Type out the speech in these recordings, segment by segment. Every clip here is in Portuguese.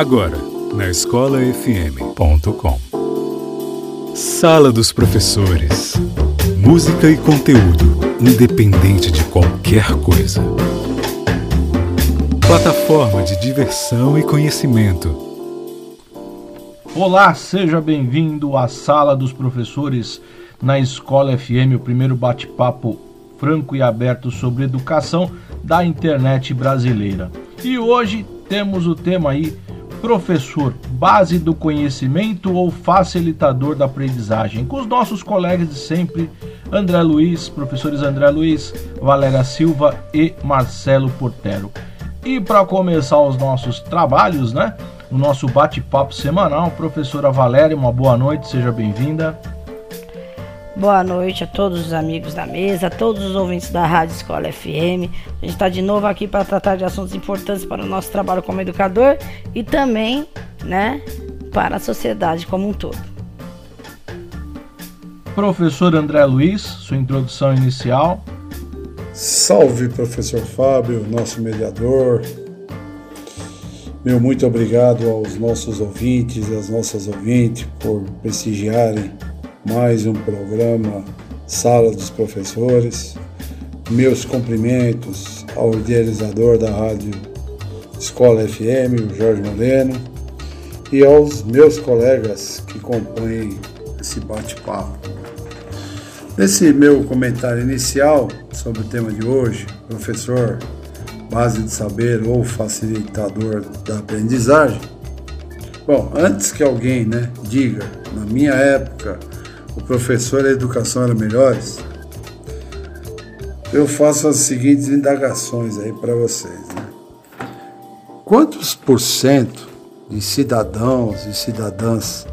Agora, na escolafm.com. Sala dos Professores. Música e conteúdo, independente de qualquer coisa. Plataforma de diversão e conhecimento. Olá, seja bem-vindo à Sala dos Professores na Escola FM, o primeiro bate-papo franco e aberto sobre educação da internet brasileira. E hoje temos o tema aí professor, base do conhecimento ou facilitador da aprendizagem, com os nossos colegas de sempre, André Luiz, professores André Luiz, Valéria Silva e Marcelo Portero. E para começar os nossos trabalhos, né? O nosso bate-papo semanal, professora Valéria, uma boa noite, seja bem-vinda. Boa noite a todos os amigos da mesa, a todos os ouvintes da Rádio Escola FM. A gente está de novo aqui para tratar de assuntos importantes para o nosso trabalho como educador e também, né, para a sociedade como um todo. Professor André Luiz, sua introdução inicial. Salve, professor Fábio, nosso mediador. Meu muito obrigado aos nossos ouvintes e às nossas ouvintes por prestigiarem mais um programa Sala dos Professores. Meus cumprimentos ao idealizador da rádio Escola FM, o Jorge Moreno, e aos meus colegas que compõem esse bate-papo. Nesse meu comentário inicial sobre o tema de hoje, professor, base de saber ou facilitador da aprendizagem, bom, antes que alguém né, diga, na minha época, professor e a educação eram melhores, eu faço as seguintes indagações aí para vocês. Né? Quantos por cento de cidadãos e cidadãs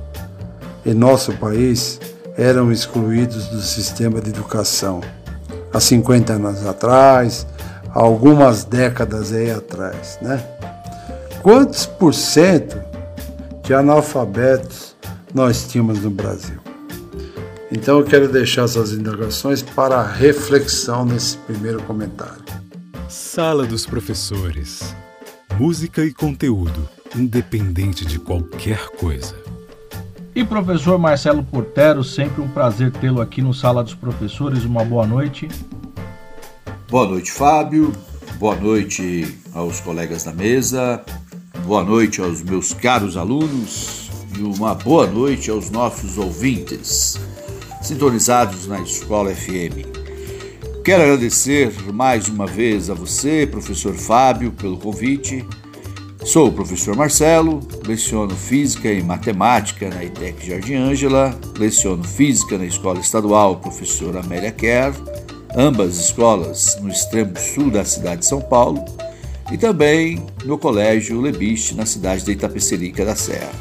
em nosso país eram excluídos do sistema de educação há 50 anos atrás, há algumas décadas aí atrás, né? Quantos por cento de analfabetos nós tínhamos no Brasil? Então eu quero deixar essas indagações para reflexão nesse primeiro comentário. Sala dos Professores. Música e conteúdo, independente de qualquer coisa. E professor Marcelo Portero, sempre um prazer tê-lo aqui no Sala dos Professores. Uma boa noite. Boa noite, Fábio. Boa noite aos colegas da mesa. Boa noite aos meus caros alunos e uma boa noite aos nossos ouvintes sintonizados na Escola FM. Quero agradecer mais uma vez a você, professor Fábio, pelo convite. Sou o professor Marcelo, leciono Física e Matemática na ITEC Jardim Ângela, leciono Física na Escola Estadual Professor Amélia Kerr, ambas escolas no extremo sul da cidade de São Paulo, e também no Colégio Lebiste, na cidade de Itapecerica da Serra.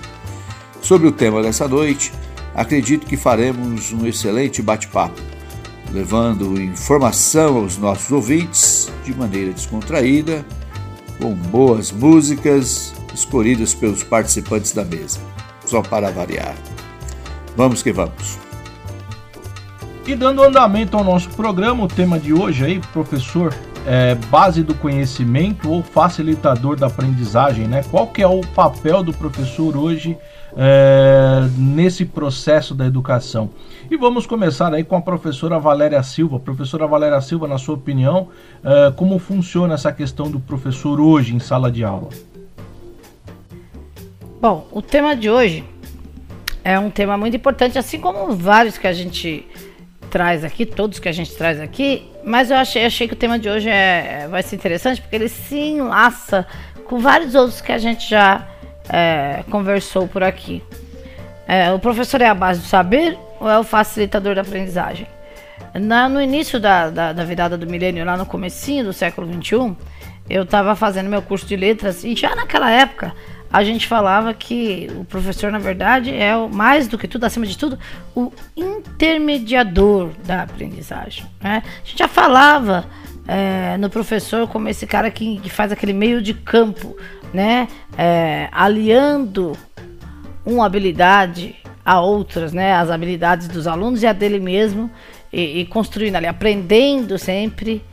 Sobre o tema dessa noite, acredito que faremos um excelente bate-papo, levando informação aos nossos ouvintes de maneira descontraída, com boas músicas escolhidas pelos participantes da mesa, só para variar. Vamos que vamos. E dando andamento ao nosso programa, o tema de hoje aí, professor, é base do conhecimento ou facilitador da aprendizagem, né? Qual que é o papel do professor hoje é, nesse processo da educação. E vamos começar aí com a professora Valéria Silva. Professora Valéria Silva, na sua opinião, é, como funciona essa questão do professor hoje em sala de aula? Bom, o tema de hoje é um tema muito importante, assim como vários que a gente traz aqui, todos que a gente traz aqui, mas eu achei, achei que o tema de hoje é, vai ser interessante porque ele se enlaça com vários outros que a gente já é, conversou por aqui. É, o professor é a base do saber ou é o facilitador da aprendizagem? Na, no início da, da, da, virada do milênio, lá no comecinho do século XXI, eu estava fazendo meu curso de letras e já naquela época a gente falava que o professor, na verdade, é o, mais do que tudo, acima de tudo, o intermediador da aprendizagem. Né? A gente já falava é, no professor como esse cara que, que faz aquele meio de campo né, é, aliando uma habilidade a outras, né, as habilidades dos alunos e a dele mesmo, e, e construindo ali, aprendendo sempre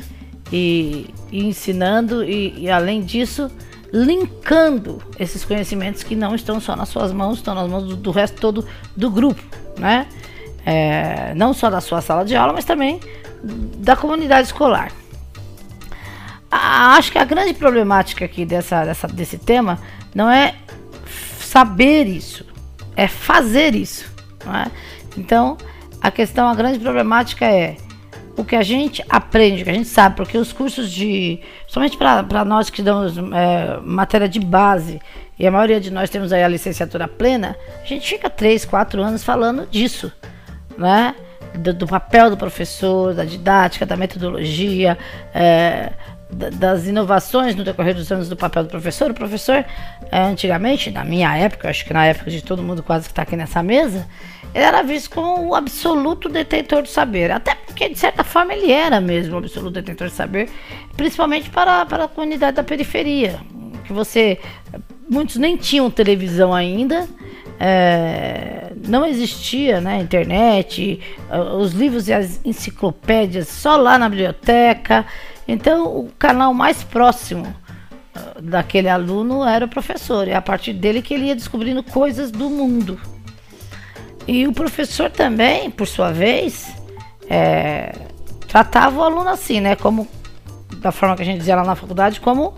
e, e ensinando, e, e, além disso, linkando esses conhecimentos que não estão só nas suas mãos, estão nas mãos do, do resto todo do grupo, né? É, não só da sua sala de aula, mas também da comunidade escolar. Acho que a grande problemática aqui dessa, dessa, desse tema não é saber isso, é fazer isso. É? Então, a questão, a grande problemática é o que a gente aprende, o que a gente sabe, porque os cursos de. Somente para nós que damos é, matéria de base, e a maioria de nós temos aí a licenciatura plena, a gente fica 3, 4 anos falando disso, né? Do, do papel do professor, da didática, da metodologia, é, das inovações no decorrer dos anos do papel do professor. O professor, antigamente, na minha época, acho que na época de todo mundo quase que está aqui nessa mesa, ele era visto como o absoluto detentor do saber. Até porque, de certa forma, ele era mesmo o absoluto detentor do saber, principalmente para, para a comunidade da periferia. Que você. Muitos nem tinham televisão ainda. É, não existia né, internet, os livros e as enciclopédias só lá na biblioteca. Então, o canal mais próximo ah, daquele aluno era o professor, e é a partir dele que ele ia descobrindo coisas do mundo. E o professor também, por sua vez, é, tratava o aluno assim, né? Como da forma que a gente dizia lá na faculdade, como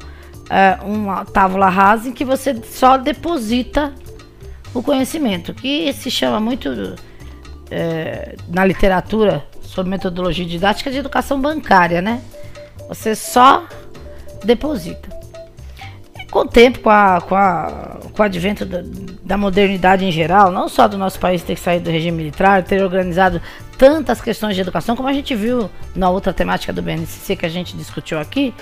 é, uma tábula rasa em que você só deposita o conhecimento, que se chama muito é, na literatura sobre metodologia didática de educação bancária, né? Você só deposita. E com o tempo, com, a, com, a, com o advento da, da, modernidade em geral, não só do nosso país ter saído do regime militar, ter organizado tantas questões de educação, como a gente viu na outra temática do BNCC que a gente discutiu aqui,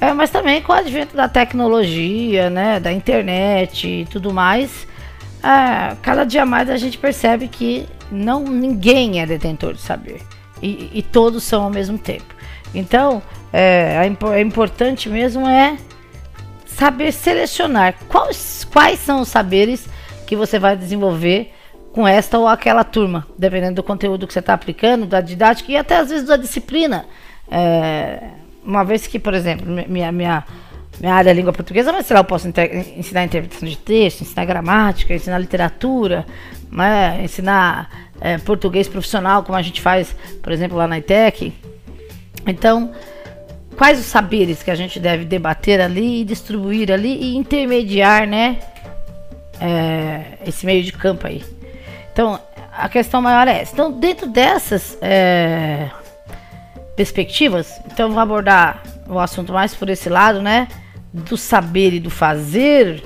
é, mas também com o advento da tecnologia, né, da internet e tudo mais, é, cada dia mais a gente percebe que não ninguém é detentor de saber e, e todos são ao mesmo tempo. Então, é, é importante mesmo é saber selecionar quais, quais são os saberes que você vai desenvolver com esta ou aquela turma, dependendo do conteúdo que você está aplicando, da didática e até às vezes da disciplina. É, uma vez que, por exemplo, minha, minha, minha área é língua portuguesa, mas sei lá, eu posso ensinar interpretação de texto, ensinar gramática, ensinar literatura, né, ensinar é, português profissional, como a gente faz, por exemplo, lá na ITEC. Então, quais os saberes que a gente deve debater ali e distribuir ali e intermediar, né? É, esse meio de campo aí. Então, a questão maior é essa. Então, dentro dessas é, perspectivas, então vou abordar o assunto mais por esse lado, né? Do saber e do fazer,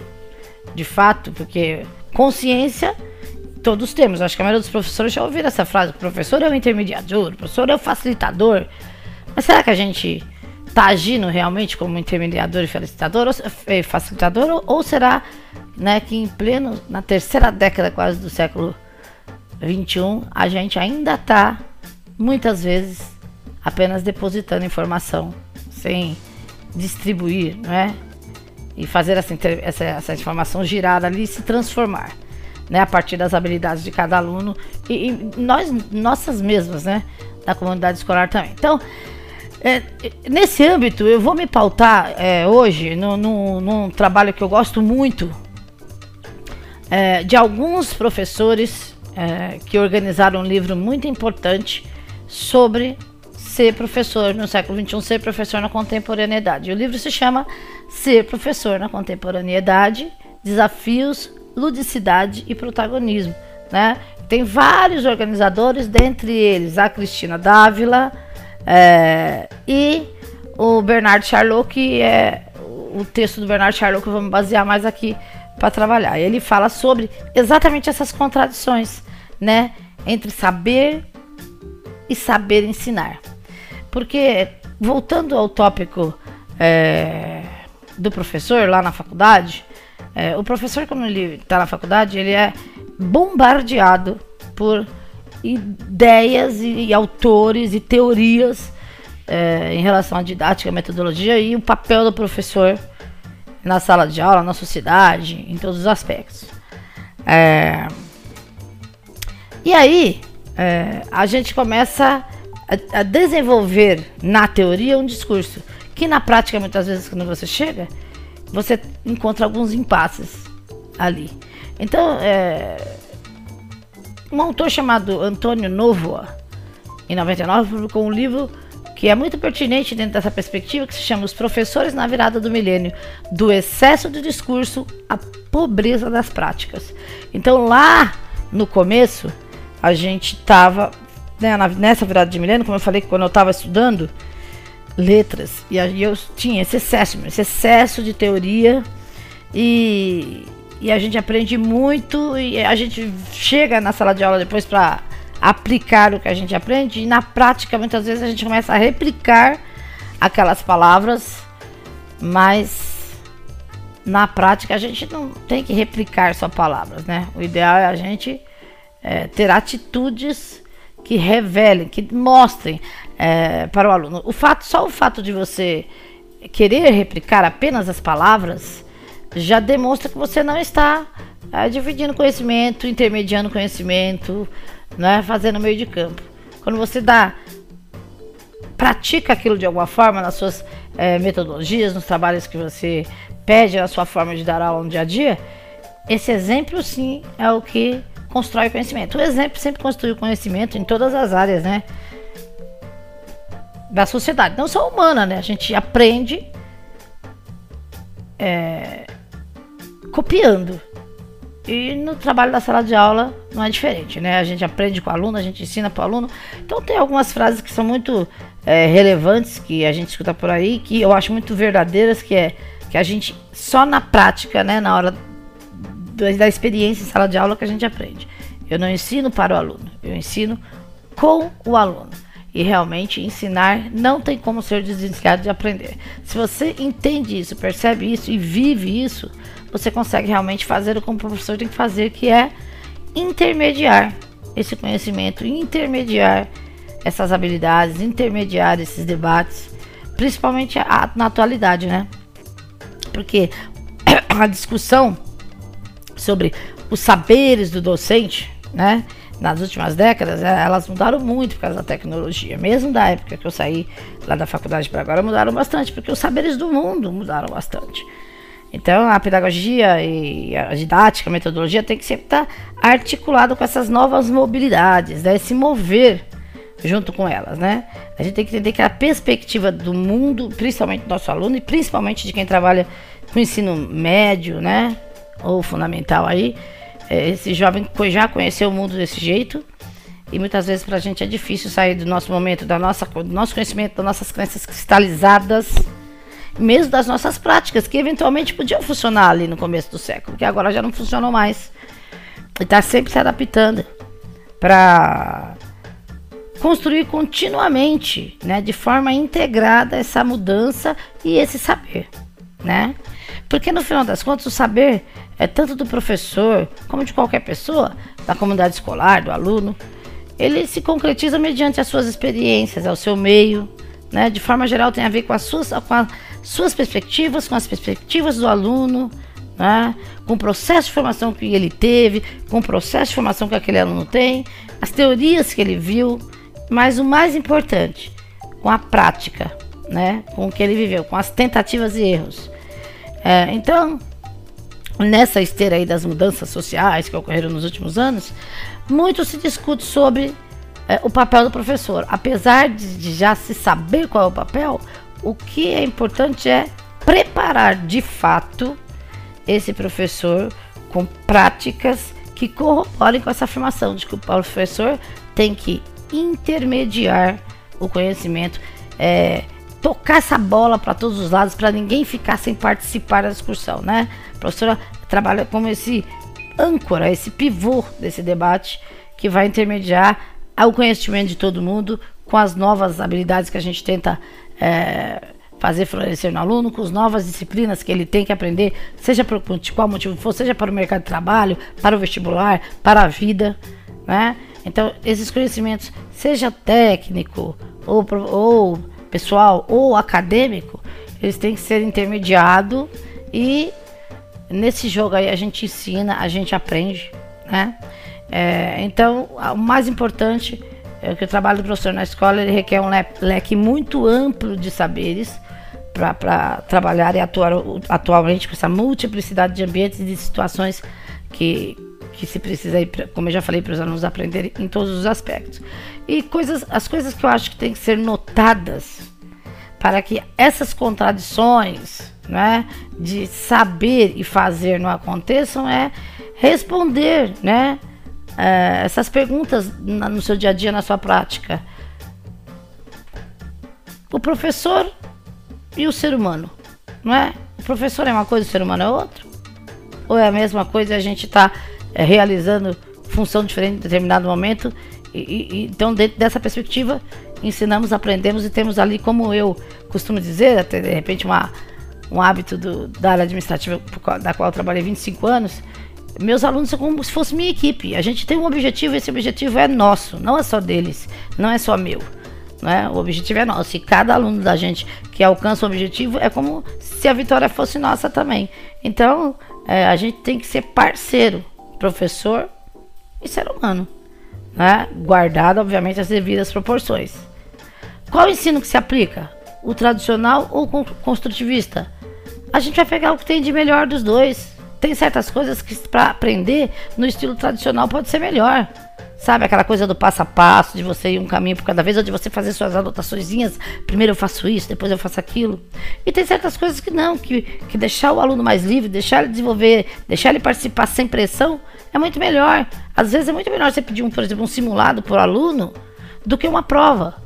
de fato, porque consciência todos temos. Acho que a maioria dos professores já ouviram essa frase: professor é o intermediador, professor é o facilitador. Mas será que a gente está agindo realmente como intermediador e facilitador, ou, eh, facilitador ou, ou, será né, que em pleno, na terceira década quase do século 21, a gente ainda está, muitas vezes, apenas depositando informação, sem distribuir, não é? E fazer essa, essa, essa informação girar ali e se transformar. Né, a partir das habilidades de cada aluno e, e nós nossas mesmas, né, da comunidade escolar também. Então, é, nesse âmbito, eu vou me pautar é, hoje no, no, num trabalho que eu gosto muito é, de alguns professores é, que organizaram um livro muito importante sobre ser professor no século XXI, ser professor na contemporaneidade. O livro se chama Ser Professor na Contemporaneidade: Desafios, Ludicidade e Protagonismo. Né? Tem vários organizadores, dentre eles a Cristina Dávila é, e o Bernard Charlot, que é o texto do Bernard Charlot que eu vou me basear mais aqui para trabalhar. Ele fala sobre exatamente essas contradições, né, entre saber e saber ensinar. Porque voltando ao tópico é, do professor lá na faculdade, é, o professor quando ele está na faculdade ele é bombardeado por ideias e, e autores e teorias é, em relação à didática, à metodologia e o papel do professor na sala de aula, na sociedade, em todos os aspectos. É, e aí é, a gente começa a, a, desenvolver na teoria um discurso que na prática muitas vezes quando você chega você encontra alguns impasses ali. Então, é, um autor chamado Antônio Novoa, em 99, publicou um livro que é muito pertinente dentro dessa perspectiva, que se chama Os Professores na Virada do Milênio, do excesso de discurso à pobreza das práticas. Então, lá no começo, a gente estava né, nessa virada de milênio, como eu falei quando eu estava estudando letras, e eu tinha esse excesso, esse excesso de teoria e, e a gente aprende muito e a gente chega na sala de aula depois para aplicar o que a gente aprende e na prática muitas vezes a gente começa a replicar aquelas palavras, mas na prática a gente não tem que replicar só palavras, né? O ideal é a gente é, ter atitudes que revelem, que mostrem é, para o aluno. O fato, só o fato de você querer replicar apenas as palavras já demonstra que você não está é, dividindo conhecimento, intermediando conhecimento, né, fazendo meio de campo. Quando você dá, pratica aquilo de alguma forma nas suas é, metodologias, nos trabalhos que você pede, na sua forma de dar aula no dia a dia, esse exemplo sim é o que constrói conhecimento. O exemplo sempre construi o conhecimento em todas as áreas, né? Da sociedade, não só humana, né? A gente aprende é, copiando. E no trabalho da sala de aula não é diferente, né? A gente aprende com o aluno, a gente ensina para o aluno. Então tem algumas frases que são muito é, relevantes que a gente escuta por aí, que eu acho muito verdadeiras, que é que a gente só na prática, né, na hora da experiência em sala de aula que a gente aprende. Eu não ensino para o aluno, eu ensino com o aluno. E realmente ensinar não tem como ser desligado de aprender. Se você entende isso, percebe isso e vive isso, você consegue realmente fazer o que o professor tem que fazer, que é intermediar esse conhecimento, intermediar essas habilidades, intermediar esses debates, principalmente a, na atualidade, né? Porque a discussão sobre os saberes do docente, né? Nas últimas décadas, é, elas mudaram muito por causa da tecnologia. Mesmo da época que eu saí lá da faculdade para agora, mudaram bastante, porque os saberes do mundo mudaram bastante. Então, a pedagogia e a didática, a metodologia tem que sempre estar articulado com essas novas mobilidades, né? se mover junto com elas, né? A gente tem que entender que a perspectiva do mundo, principalmente do nosso aluno e principalmente de quem trabalha com ensino médio, né? ou fundamental aí, é, esse jovem já conheceu o mundo desse jeito e muitas vezes para a gente é difícil sair do nosso momento, da nossa, do nosso conhecimento, das nossas crenças cristalizadas, mesmo das nossas práticas, que eventualmente podiam funcionar ali no começo do século, que agora já não funcionam mais. E está sempre se adaptando para construir continuamente, né, de forma integrada essa mudança e esse saber, né? Porque no final das contas o saber é tanto do professor como de qualquer pessoa, da comunidade escolar, do aluno. Ele se concretiza mediante as suas experiências, ao seu meio, né? De forma geral tem a ver com as suas, com as suas perspectivas, com as perspectivas do aluno, né? com o processo de formação que ele teve, com o processo de formação que aquele aluno tem, as teorias que ele viu, mas o mais importante, com a prática, né? com o que ele viveu, com as tentativas e erros. É, então, nessa esteira aí das mudanças sociais que ocorreram nos últimos anos, muito se discute sobre é, o papel do professor. Apesar de, de já se saber qual é o papel, o que é importante é preparar de fato esse professor com práticas que corroborem com essa afirmação de que o professor tem que intermediar o conhecimento, é, tocar essa bola para todos os lados, para ninguém ficar sem participar da discussão, né? A professora trabalha como esse âncora, esse pivô desse debate que vai intermediar o conhecimento de todo mundo com as novas habilidades que a gente tenta é, fazer florescer no aluno, com as novas disciplinas que ele tem que aprender, seja por qual motivo for, seja para o mercado de trabalho, para o vestibular, para a vida, né? Então, esses conhecimentos, seja técnico ou, ou pessoal ou acadêmico, eles têm que ser intermediados e nesse jogo aí a gente ensina, a gente aprende, né? É, então, o mais importante é que o trabalho do professor na escola ele requer um leque muito amplo de saberes para trabalhar e atuar atualmente com essa multiplicidade de ambientes e de situações que, que se precisa, como eu já falei, para os alunos aprenderem em todos os aspectos. E coisas, as coisas que eu acho que tem que ser notadas para que essas contradições né, de saber e fazer não aconteçam é responder né, é, essas perguntas no seu dia a dia, na sua prática. O professor e o ser humano, não é? O professor é uma coisa, o ser humano é outra? Ou é a mesma coisa e a gente está é, realizando função diferente em determinado momento? E, e, então, dentro dessa perspectiva, ensinamos, aprendemos e temos ali, como eu costumo dizer, até de repente uma, um hábito do, da área administrativa da qual eu trabalhei 25 anos, meus alunos são como se fosse minha equipe. A gente tem um objetivo, esse objetivo é nosso, não é só deles, não é só meu. Né? O objetivo é nosso. E cada aluno da gente que alcança o objetivo é como se a vitória fosse nossa também. Então, é, a gente tem que ser parceiro, professor e ser humano. Né? Guardado, obviamente, as devidas proporções. Qual ensino que se aplica? O tradicional ou o construtivista? A gente vai pegar o que tem de melhor dos dois. Tem certas coisas que para aprender no estilo tradicional pode ser melhor. Sabe aquela coisa do passo a passo, de você ir um caminho por cada vez, ou de você fazer suas anotações. Primeiro eu faço isso, depois eu faço aquilo. E tem certas coisas que não, que, que deixar o aluno mais livre, deixar ele desenvolver, deixar ele participar sem pressão, é muito melhor. Às vezes é muito melhor você pedir, um, por exemplo, um simulado para o aluno do que uma prova.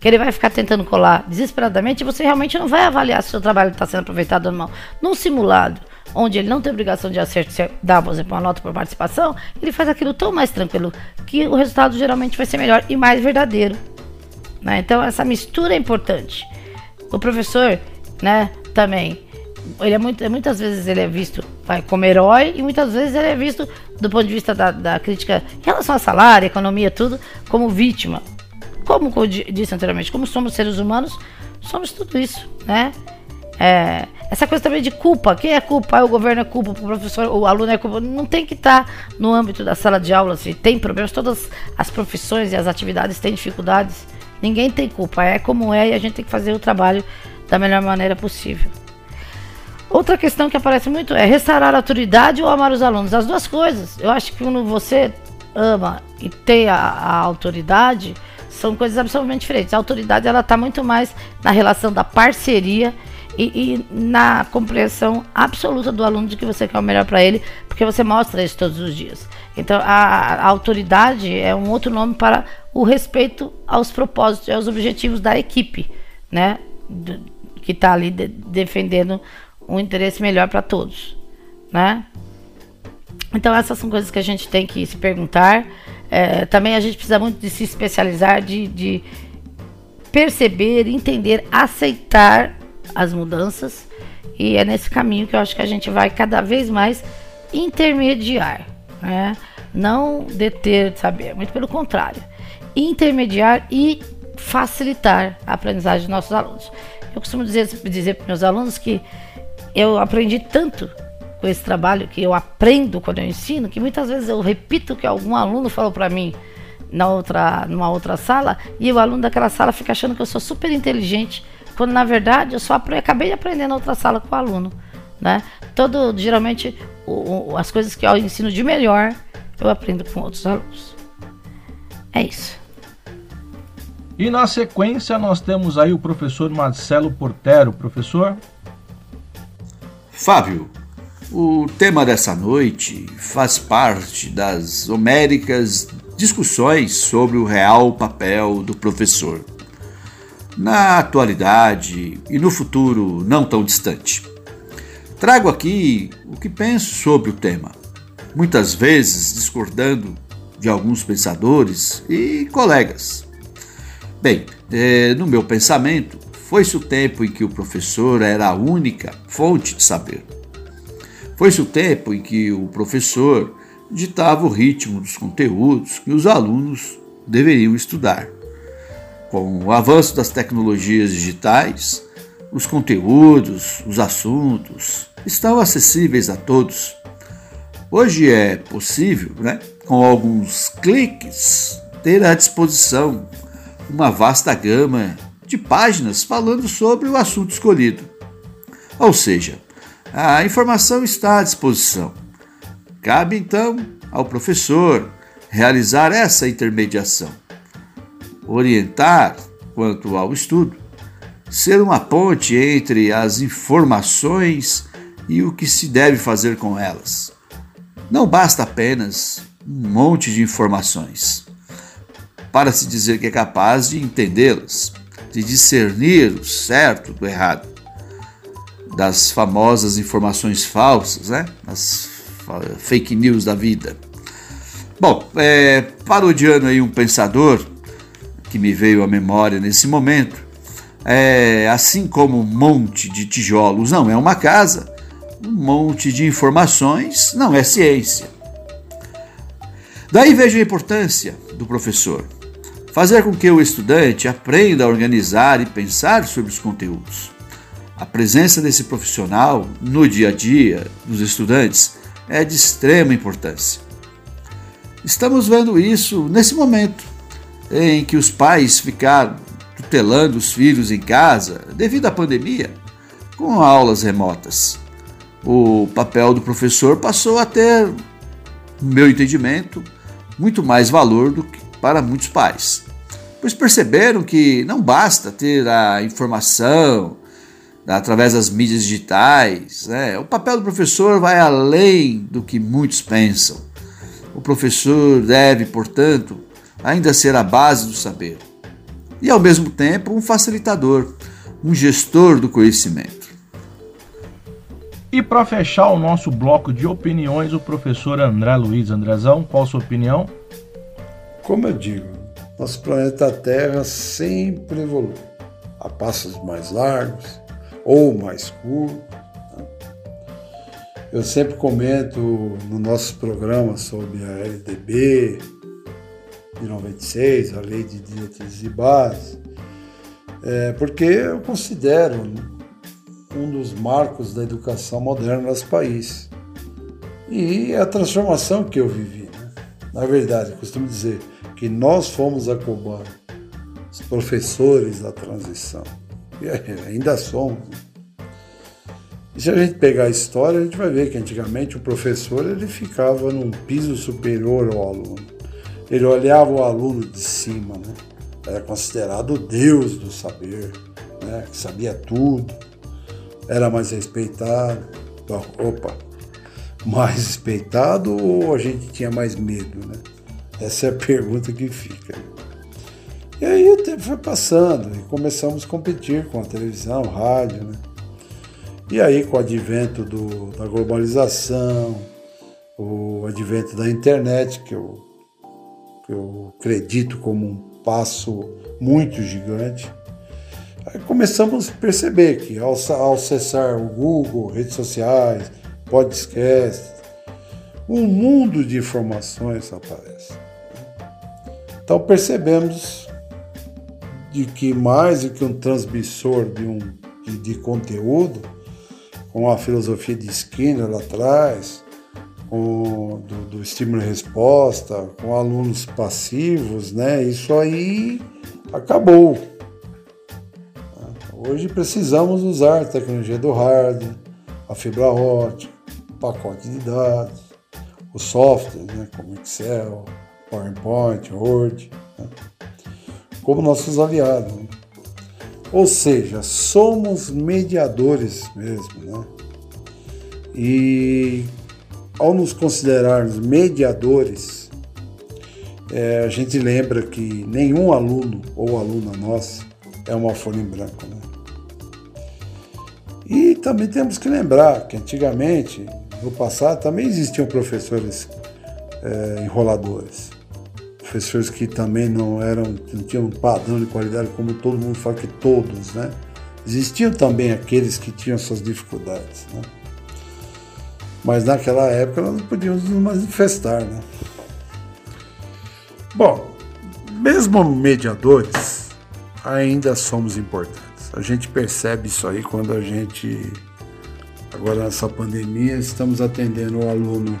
Que ele vai ficar tentando colar desesperadamente e você realmente não vai avaliar se o seu trabalho está sendo aproveitado ou não. Num simulado, onde ele não tem obrigação de acerto, se dar, por exemplo, uma nota por participação, ele faz aquilo tão mais tranquilo que o resultado geralmente vai ser melhor e mais verdadeiro. Né? Então, essa mistura é importante. O professor, né, também, ele é muito, muitas vezes ele é visto vai, como herói e muitas vezes ele é visto, do ponto de vista da, da crítica em relação a salário, economia, tudo, como vítima. Como eu disse anteriormente, como somos seres humanos, somos tudo isso, né? É, essa coisa também de culpa, quem é culpa? O governo é culpa, o professor, o aluno é culpa. Não tem que estar tá no âmbito da sala de aula. Se tem problemas, todas as profissões e as atividades têm dificuldades. Ninguém tem culpa, é como é e a gente tem que fazer o trabalho da melhor maneira possível. Outra questão que aparece muito é restaurar a autoridade ou amar os alunos. As duas coisas. Eu acho que quando você ama e tem a, a autoridade, são coisas absolutamente diferentes. A autoridade ela está muito mais na relação da parceria e, e, na compreensão absoluta do aluno de que você quer o melhor para ele, porque você mostra isso todos os dias. Então, a, a, autoridade é um outro nome para o respeito aos propósitos e aos objetivos da equipe, né? Do, que está ali de, defendendo um interesse melhor para todos, né? Então, essas são coisas que a gente tem que se perguntar. É, também a gente precisa muito de se especializar, de, de perceber, entender, aceitar as mudanças e é nesse caminho que eu acho que a gente vai cada vez mais intermediar, né? Não deter saber, muito pelo contrário, intermediar e facilitar a aprendizagem dos nossos alunos. Eu costumo dizer, dizer para meus alunos que eu aprendi tanto com esse trabalho, que eu aprendo quando eu ensino, que muitas vezes eu repito o que algum aluno falou para mim na outra, numa outra sala, e o aluno daquela sala fica achando que eu sou super inteligente quando na verdade eu só acabei de aprender na outra sala com o aluno. Né? Todo, geralmente, o, o, as coisas que eu ensino de melhor, eu aprendo com outros alunos. É isso. E na sequência nós temos aí o professor Marcelo Portero. Professor? Fábio, o tema dessa noite faz parte das homéricas discussões sobre o real papel do professor na atualidade e no futuro não tão distante. Trago aqui o que penso sobre o tema, muitas vezes discordando de alguns pensadores e colegas. Bem, é, no meu pensamento, foi-se o tempo em que o professor era a única fonte de saber. Foi-se o tempo em que o professor ditava o ritmo dos conteúdos que os alunos deveriam estudar. Com o avanço das tecnologias digitais, os conteúdos, os assuntos estão acessíveis a todos. Hoje é possível, né, com alguns cliques, ter à disposição uma vasta gama de páginas falando sobre o assunto escolhido. Ou seja, a informação está à disposição. Cabe então ao professor realizar essa intermediação, orientar quanto ao estudo, ser uma ponte entre as informações e o que se deve fazer com elas. Não basta apenas um monte de informações para se dizer que é capaz de entendê-las, de discernir o certo do errado, das famosas informações falsas, né? as fake news da vida. Bom, é, parodiando aí um pensador que me veio à memória nesse momento, é, assim como um monte de tijolos não é uma casa, um monte de informações não é ciência. Daí vejo a importância do professor. Fazer com que o estudante aprenda a organizar e pensar sobre os conteúdos. A presença desse profissional no dia a dia dos estudantes é de extrema importância. Estamos vendo isso nesse momento em que os pais ficaram tutelando os filhos em casa devido à pandemia, com aulas remotas. O papel do professor passou a ter, no meu entendimento, muito mais valor do que para muitos pais, pois perceberam que não basta ter a informação através das mídias digitais. Né? O papel do professor vai além do que muitos pensam. O professor deve, portanto, ainda ser a base do saber e, ao mesmo tempo, um facilitador, um gestor do conhecimento. E para fechar o nosso bloco de opiniões, o professor André Luiz Andrezão, qual a sua opinião? Como eu digo, nosso planeta Terra sempre evolui a passos mais largos ou mais curtos. Né? Eu sempre comento no nossos programas sobre a LDB, de 96, a Lei de Diretrizes e Bases, é, porque eu considero um dos marcos da educação moderna no nosso país. E a transformação que eu vivi. Né? Na verdade, costumo dizer que nós fomos a cobar, os professores da transição. E ainda somos. Né? E se a gente pegar a história, a gente vai ver que antigamente o professor ele ficava num piso superior ao aluno. Ele olhava o aluno de cima, né? Era considerado o deus do saber, né? Que sabia tudo, era mais respeitado. Então, opa, mais respeitado ou a gente tinha mais medo, né? Essa é a pergunta que fica. E aí o tempo foi passando e começamos a competir com a televisão, rádio, né? E aí com o advento do, da globalização, o advento da internet, que eu eu acredito como um passo muito gigante. Aí começamos a perceber que ao, ao acessar o Google, redes sociais, podcast, um mundo de informações aparece. Então percebemos de que mais do que um transmissor de, um, de, de conteúdo, com a filosofia de Skinner lá atrás, com, do, do estímulo e resposta, com alunos passivos, né? Isso aí acabou. Hoje precisamos usar a tecnologia do hardware, a fibra ótica, o pacote de dados, o software, né, como Excel, PowerPoint, Word, né, como nossos aliados. Né? Ou seja, somos mediadores mesmo. Né? E ao nos considerarmos mediadores, é, a gente lembra que nenhum aluno ou aluna nossa é uma folha em branco. Né? E também temos que lembrar que antigamente, no passado, também existiam professores é, enroladores. Professores que também não eram, não tinham um padrão de qualidade como todo mundo fala que todos, né? Existiam também aqueles que tinham suas dificuldades, né? Mas naquela época nós não podíamos nos manifestar, né? Bom, mesmo mediadores, ainda somos importantes. A gente percebe isso aí quando a gente, agora nessa pandemia, estamos atendendo o aluno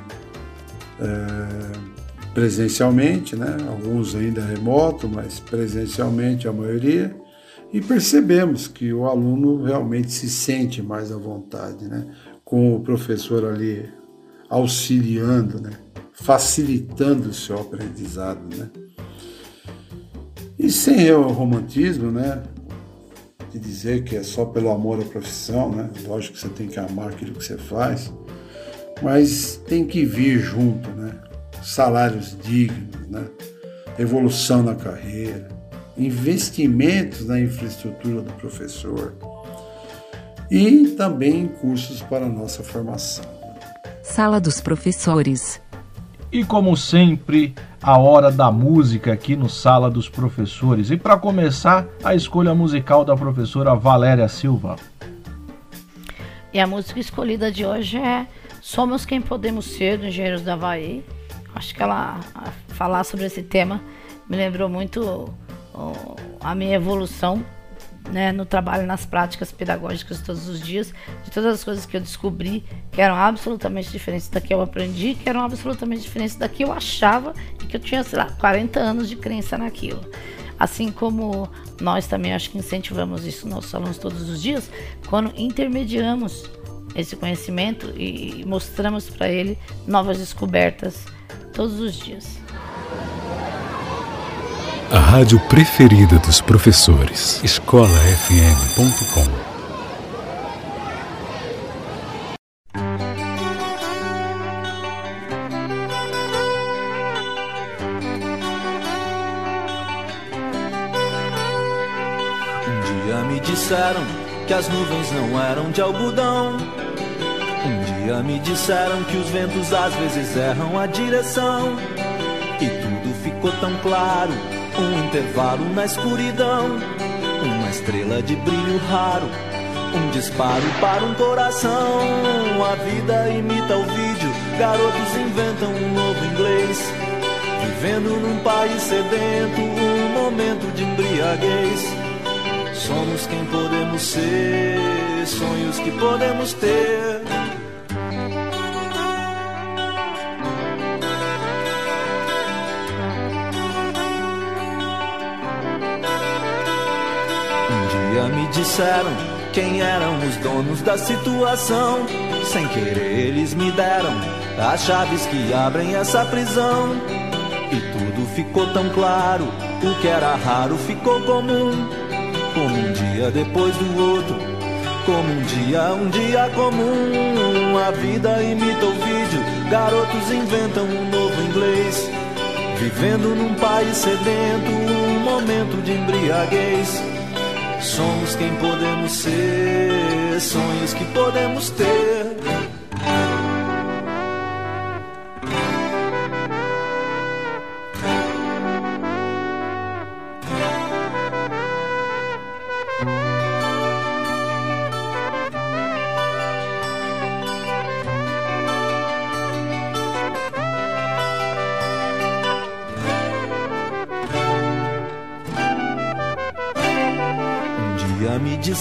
é, presencialmente, né? Alguns ainda remoto, mas presencialmente a maioria. E percebemos que o aluno realmente se sente mais à vontade, né? Com o professor ali auxiliando, né? facilitando o seu aprendizado. Né? E sem o romantismo, né? de dizer que é só pelo amor à profissão, né? lógico que você tem que amar aquilo que você faz, mas tem que vir junto, né? salários dignos, né? evolução na carreira, investimentos na infraestrutura do professor e também cursos para nossa formação. Sala dos Professores. E como sempre, a hora da música aqui no Sala dos Professores. E para começar, a escolha musical da professora Valéria Silva. E a música escolhida de hoje é Somos Quem Podemos Ser, do Engenheiros da Havaí. Acho que ela falar sobre esse tema me lembrou muito a minha evolução né, no trabalho, nas práticas pedagógicas todos os dias, de todas as coisas que eu descobri que eram absolutamente diferentes da que eu aprendi, que eram absolutamente diferentes da que eu achava e que eu tinha, sei lá, 40 anos de crença naquilo. Assim como nós também acho que incentivamos isso nos nossos alunos todos os dias, quando intermediamos esse conhecimento e mostramos para ele novas descobertas todos os dias. A rádio preferida dos professores. escolafm.com. Um dia me disseram que as nuvens não eram de algodão. Um dia me disseram que os ventos às vezes erram a direção. E tudo ficou tão claro um intervalo na escuridão, uma estrela de brilho raro, um disparo para um coração. A vida imita o vídeo, garotos inventam um novo inglês. Vivendo num país sedento, um momento de embriaguez. Somos quem podemos ser, sonhos que podemos ter. Disseram quem eram os donos da situação. Sem querer, eles me deram as chaves que abrem essa prisão. E tudo ficou tão claro, o que era raro ficou comum. Como um dia depois do outro, como um dia, um dia comum. A vida imita o vídeo, garotos inventam um novo inglês. Vivendo num país sedento, um momento de embriaguez. Somos quem podemos ser, sonhos que podemos ter.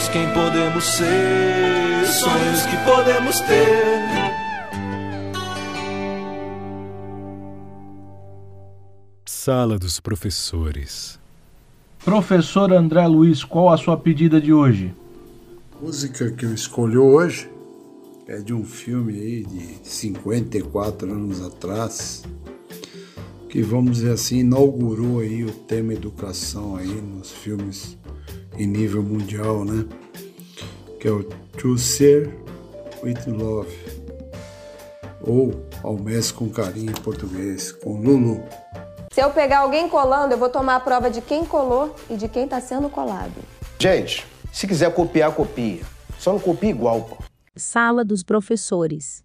Somos quem podemos ser, sonhos que podemos ter. Sala dos Professores. Professor André Luiz, qual a sua pedida de hoje? A música que eu escolhi hoje é de um filme aí de 54 anos atrás, que vamos dizer assim, inaugurou aí o tema educação aí nos filmes em nível mundial, né? Que é o To Ser With Love, ou Ao Mestre com Carinho em português, com Lulu. Se eu pegar alguém colando, eu vou tomar a prova de quem colou e de quem está sendo colado. Gente, se quiser copiar, copia. Só não copia igual, pô. Sala dos Professores.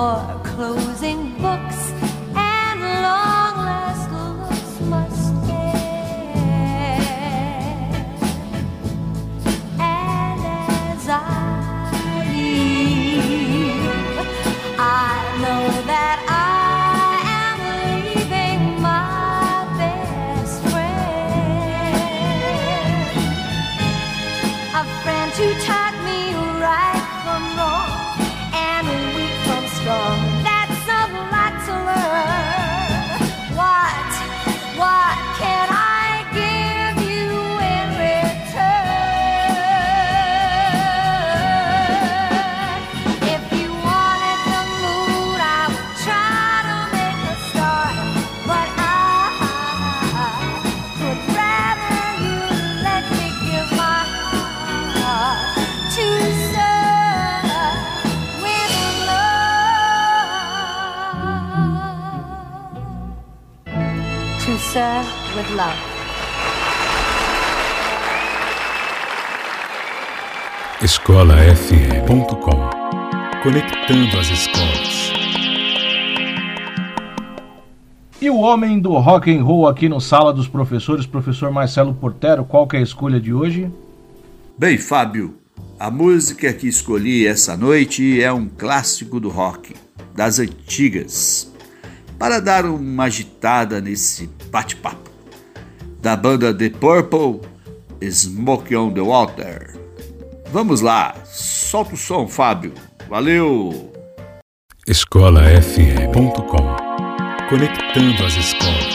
Closing books and long love. escolafm.com Conectando as escolas. E o homem do rock and roll aqui no Sala dos Professores, professor Marcelo Portero, qual que é a escolha de hoje? Bem, Fábio, a música que escolhi essa noite é um clássico do rock, das antigas, para dar uma agitada nesse bate-papo. Da banda The Purple, Smoke on the Water. Vamos lá, solta o som, Fábio. Valeu! escolafm.com Conectando as escolas.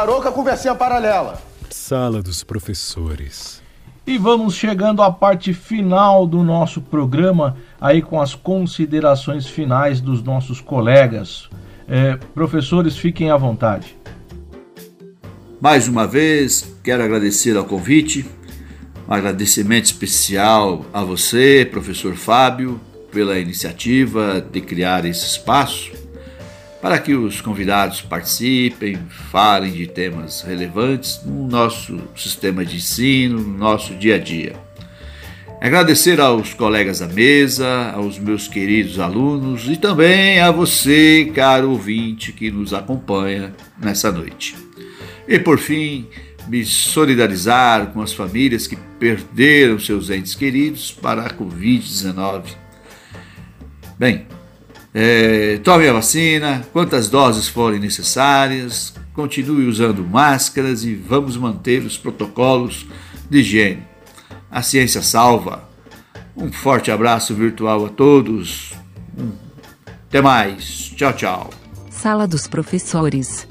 Parou com a conversinha paralela. Sala dos professores. E vamos chegando à parte final do nosso programa, aí com as considerações finais dos nossos colegas. É, professores, fiquem à vontade. Mais uma vez, quero agradecer ao convite, um agradecimento especial a você, professor Fábio, pela iniciativa de criar esse espaço para que os convidados participem, falem de temas relevantes no nosso sistema de ensino, no nosso dia a dia. Agradecer aos colegas da mesa, aos meus queridos alunos e também a você, caro ouvinte, que nos acompanha nessa noite. E por fim, me solidarizar com as famílias que perderam seus entes queridos para a Covid-19. Bem, é, tome a vacina, quantas doses forem necessárias, continue usando máscaras e vamos manter os protocolos de higiene. A ciência salva. Um forte abraço virtual a todos. Até mais. Tchau, tchau. Sala dos professores.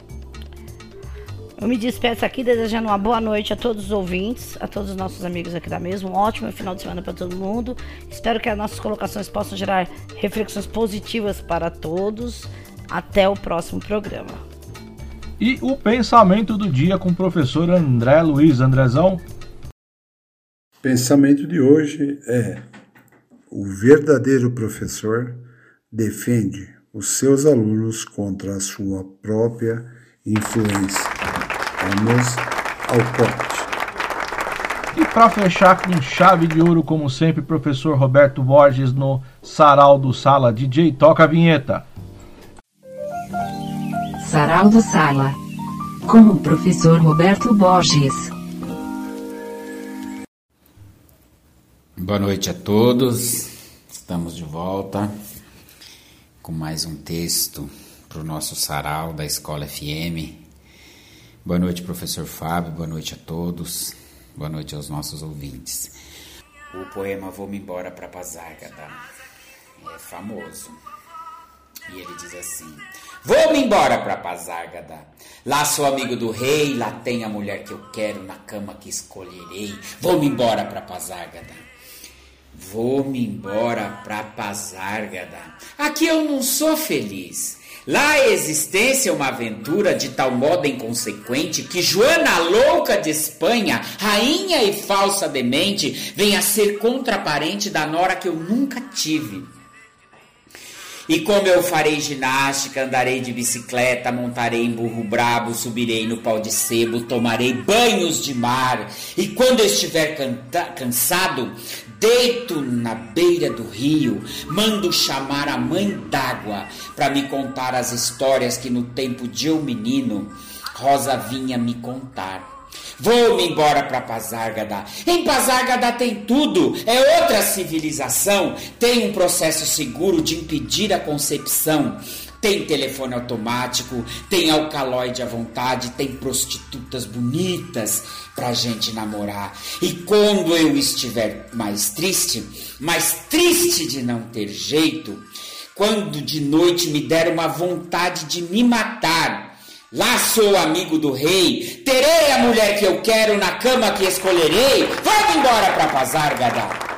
Eu me despeço aqui desejando uma boa noite a todos os ouvintes, a todos os nossos amigos aqui da mesa, um ótimo final de semana para todo mundo. Espero que as nossas colocações possam gerar reflexões positivas para todos. Até o próximo programa. E o pensamento do dia com o professor André Luiz Andrezão. Pensamento de hoje é: o verdadeiro professor defende os seus alunos contra a sua própria influência. Vamos ao corte. E para fechar com chave de ouro, como sempre, professor Roberto Borges no Sarau do Sala DJ. Toca a vinheta. Sarau do Sala. Com o professor Roberto Borges. Boa noite a todos. Estamos de volta com mais um texto para o nosso sarau da Escola FM. Boa noite, professor Fábio. Boa noite a todos. Boa noite aos nossos ouvintes. O poema Vou-me embora para Pazárgada é famoso. E ele diz assim: Vou-me embora para Pazárgada. Lá sou amigo do rei, lá tem a mulher que eu quero, na cama que escolherei. Vou-me embora para Pazárgada. Vou-me embora pra Pazárgada. Aqui eu não sou feliz. Lá existência é uma aventura de tal modo inconsequente que Joana louca de Espanha, rainha e falsa demente, vem a ser contraparente da nora que eu nunca tive. E como eu farei ginástica, andarei de bicicleta, montarei em burro brabo, subirei no pau de sebo, tomarei banhos de mar. E quando eu estiver cansado, deito na beira do rio, mando chamar a mãe d'água para me contar as histórias que no tempo de eu menino Rosa vinha me contar. Vou-me embora para Pazárgada. Em Pazárgada tem tudo. É outra civilização. Tem um processo seguro de impedir a concepção. Tem telefone automático, tem alcaloide à vontade, tem prostitutas bonitas pra gente namorar. E quando eu estiver mais triste, mais triste de não ter jeito, quando de noite me der uma vontade de me matar, lá sou amigo do rei, terei a mulher que eu quero na cama que escolherei. Vai embora pra Pazárgada.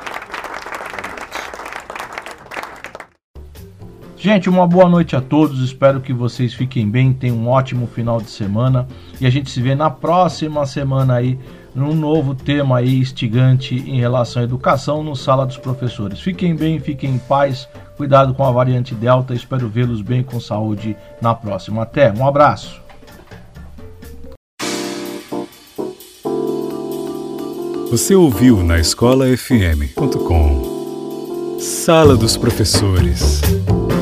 Gente, uma boa noite a todos. Espero que vocês fiquem bem, tenham um ótimo final de semana e a gente se vê na próxima semana aí num novo tema aí instigante em relação à educação no Sala dos Professores. Fiquem bem, fiquem em paz, cuidado com a variante Delta. Espero vê-los bem com saúde na próxima. Até, um abraço. Você ouviu na escolafm.com Sala dos Professores.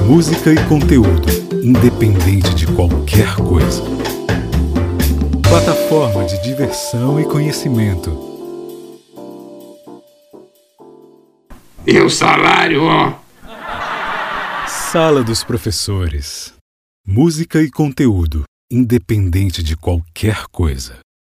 Música e conteúdo, independente de qualquer coisa. Plataforma de diversão e conhecimento. E o salário, ó. Sala dos Professores. Música e conteúdo, independente de qualquer coisa.